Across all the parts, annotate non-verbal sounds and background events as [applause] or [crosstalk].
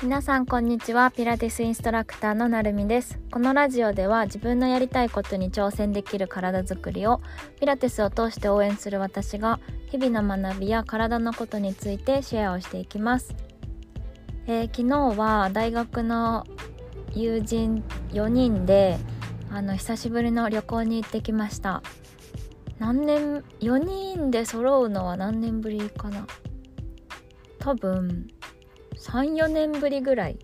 皆さんこんにちは。ピラティスインストラクターのなるみです。このラジオでは自分のやりたいことに挑戦できる体づくりをピラティスを通して応援する私が日々の学びや体のことについてシェアをしていきます、えー、昨日は大学の友人4人であの久しぶりの旅行に行ってきました。何年4人で揃うのは何年ぶりかな。多分34年ぶりぐらい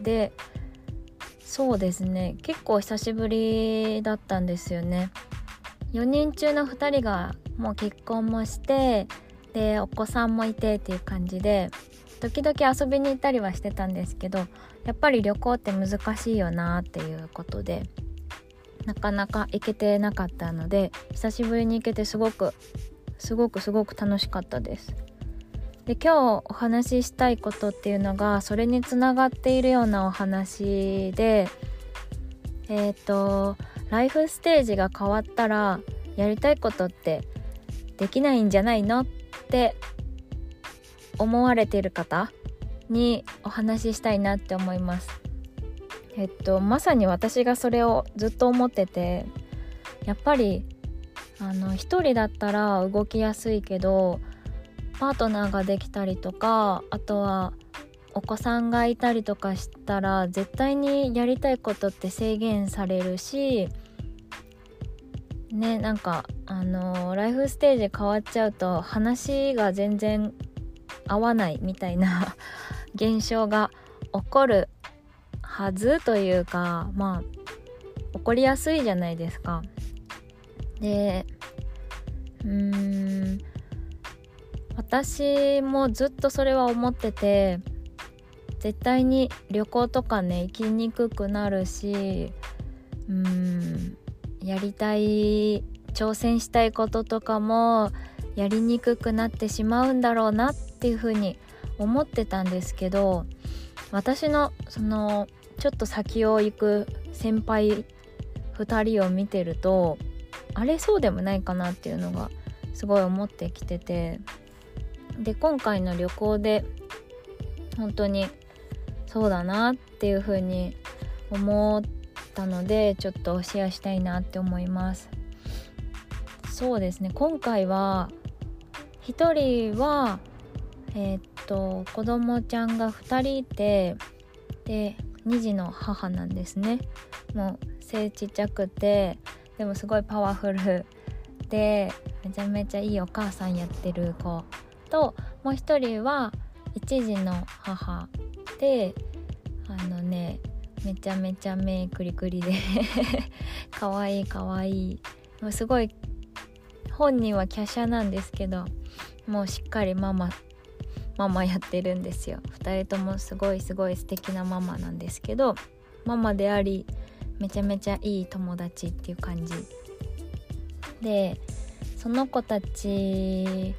でそうですね。結構久しぶりだったんですよね。4人中の2人がもう結婚もしてでお子さんもいてっていう感じで時々遊びに行ったりはしてたんですけどやっぱり旅行って難しいよなっていうことでなかなか行けてなかったので久しぶりに行けてすごくすごくすごく楽しかったです。で今日お話ししたいことっていうのがそれにつながっているようなお話でえっ、ー、とライフステージが変わったらやりたいことってできないんじゃないのって思われている方にお話ししたいなって思います。えっとまさに私がそれをずっと思っててやっぱりあの一人だったら動きやすいけどパートナーができたりとかあとはお子さんがいたりとかしたら絶対にやりたいことって制限されるしねなんかあのライフステージ変わっちゃうと話が全然合わないみたいな [laughs] 現象が起こるはずというかまあ起こりやすいじゃないですか。でうーん私もずっとそれは思ってて絶対に旅行とかね行きにくくなるしうんやりたい挑戦したいこととかもやりにくくなってしまうんだろうなっていうふうに思ってたんですけど私のそのちょっと先を行く先輩2人を見てるとあれそうでもないかなっていうのがすごい思ってきててで今回の旅行で本当にそうだなっていう風に思ったのでちょっとシェアしたいなって思います。そうですね今回は1人はえー、っと子供ちゃんが2人いてで2児の母なんですね。もう背ちっちゃくてでもすごいパワフルでめちゃめちゃいいお母さんやってる子ともう一人は一児の母であのねめちゃめちゃ目クリクリでかわいいかわい。いもうすごい本人は華奢なんですけどもうしっかりママママやってるんですよ。2人ともすごいすごい素敵なママなんですけどママでありめちゃめちゃいい友達っていう感じ。でその子たち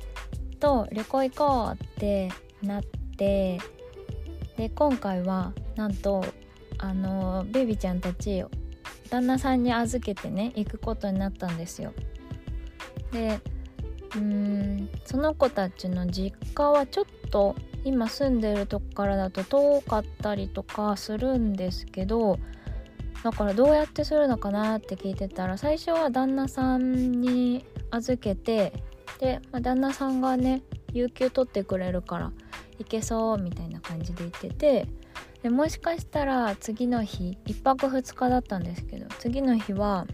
と旅行行こうってなってで今回はなんとあのベビちゃんたち旦那さんに預けてね行くことになったんですよ。でうんその子たちの実家はちょっと今住んでるとこからだと遠かったりとかするんですけどだからどうやってするのかなって聞いてたら最初は旦那さんに預けてで、まあ、旦那さんがね有給取ってくれるから行けそうみたいな感じで言っててでもしかしたら次の日1泊2日だったんですけど次の日は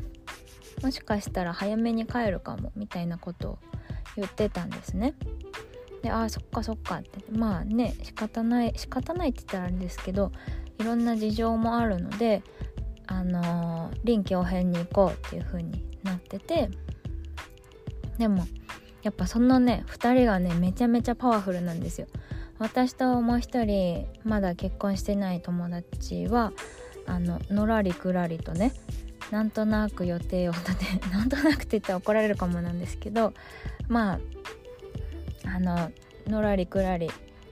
もしかしたら早めに帰るかもみたいなことを言ってたんですね。でああそっかそっかってまあね仕方ない仕方ないって言ったらあれですけどいろんな事情もあるのであのー、臨機応変に行こうっていう風になっててでもやっぱそのね2人がねめちゃめちゃパワフルなんですよ。私ともう一人まだ結婚してない友達はあののらりくらりとねなんとなく予定を立て [laughs] なんとなくって言ったら怒られるかもなんですけどまああののらりくらり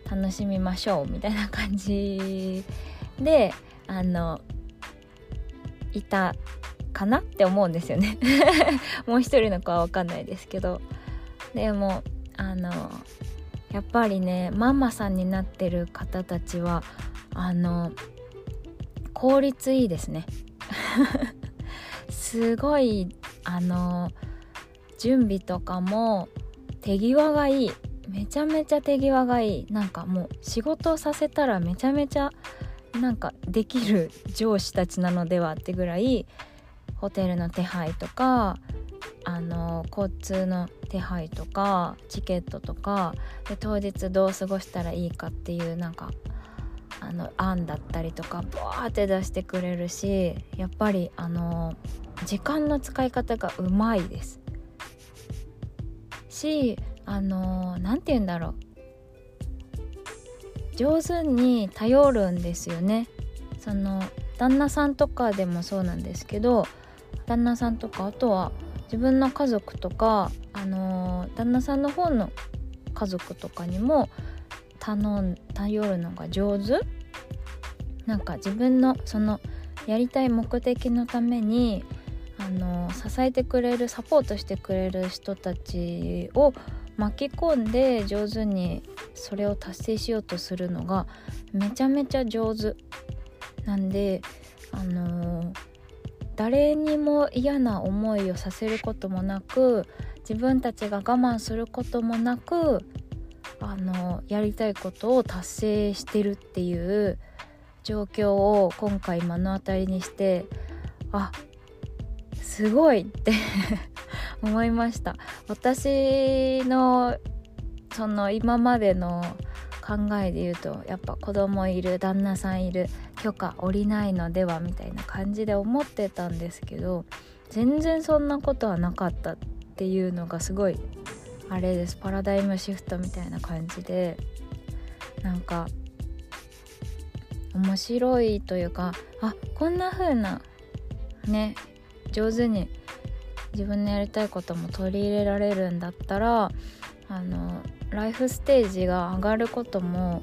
楽しみましょうみたいな感じであのいたかなって思うんですよね。[laughs] もう一人の子は分かんないですけど。でもあのやっぱりねママさんになってる方たちはあの効率いいですね。[laughs] すごいあの準備とかも手際がいい。めちゃめちゃ手際がいい。なんかもう仕事をさせたらめちゃめちゃなんかできる上司たちなのではってぐらいホテルの手配とかあの交通の手配とかチケットとかで当日どう過ごしたらいいかっていうなんかあの案だったりとかバーって出してくれるしやっぱりあの時間の使い方がうまいです。しあの何て言うんだろう。上手に頼るんですよね。その旦那さんとかでもそうなんですけど旦那さんとかあとは自分の家族とか、あの旦那さんの方の家族とかにも頼ん頼るのが上手？なんか自分のそのやりたい目的のためにあの支えてくれるサポートしてくれる人たちを巻き込んで上手にそれを達成しようとするのがめちゃめちゃ上手なんであのー、誰にも嫌な思いをさせることもなく自分たちが我慢することもなくあの、やりたいことを達成してるっていう状況を今回目の当たりにしてあすごいって [laughs] 思いました。私のその今までの考えで言うとやっぱ子供いる旦那さんいる許可下りないのではみたいな感じで思ってたんですけど全然そんなことはなかったっていうのがすごいあれです。パラダイムシフトみたいな感じでなんか面白いというかあこんな風なね上手に自分のやりたいことも取り入れられるんだったらあのライフステージが上がることも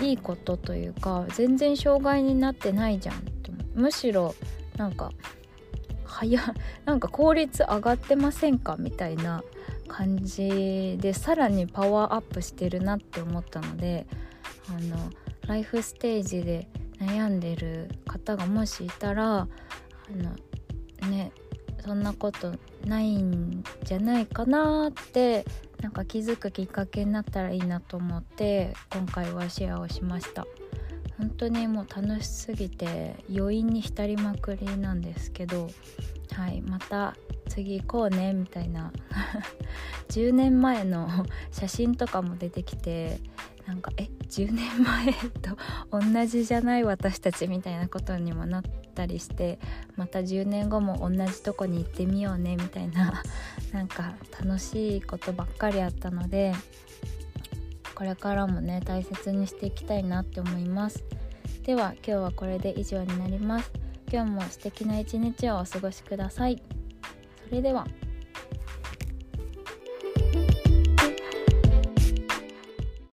いいことというか全然障害になってないじゃんむしろなんか早 [laughs] なんか効率上がってませんかみたいな感じでさらにパワーアップしてるなって思ったのであのライフステージで悩んでる方がもしいたらあのねそんなことないんじゃないかなってなんか気づくきっかけになったらいいなと思って今回はシェアをしました。本当にもう楽しすぎて余韻に浸りまくりなんですけどはいまた次行こうねみたいな。[laughs] 10年前の写真とかも出てきてなんかえ10年前と同じじゃない私たちみたいなことにもなったりしてまた10年後も同じとこに行ってみようねみたいな [laughs] なんか楽しいことばっかりあったのでこれからもね大切にしていきたいなって思います。では今日はこれで以上になります。今日も素敵な一日をお過ごしください。それでは。